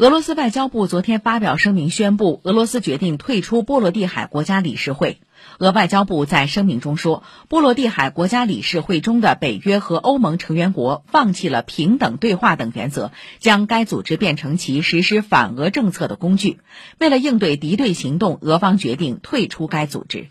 俄罗斯外交部昨天发表声明宣布俄罗斯决定退出波罗的海国家理事会。俄外交部在声明中说波罗的海国家理事会中的北约和欧盟成员国放弃了平等对话等原则将该组织变成其实施反俄政策的工具。为了应对敌对行动俄方决定退出该组织。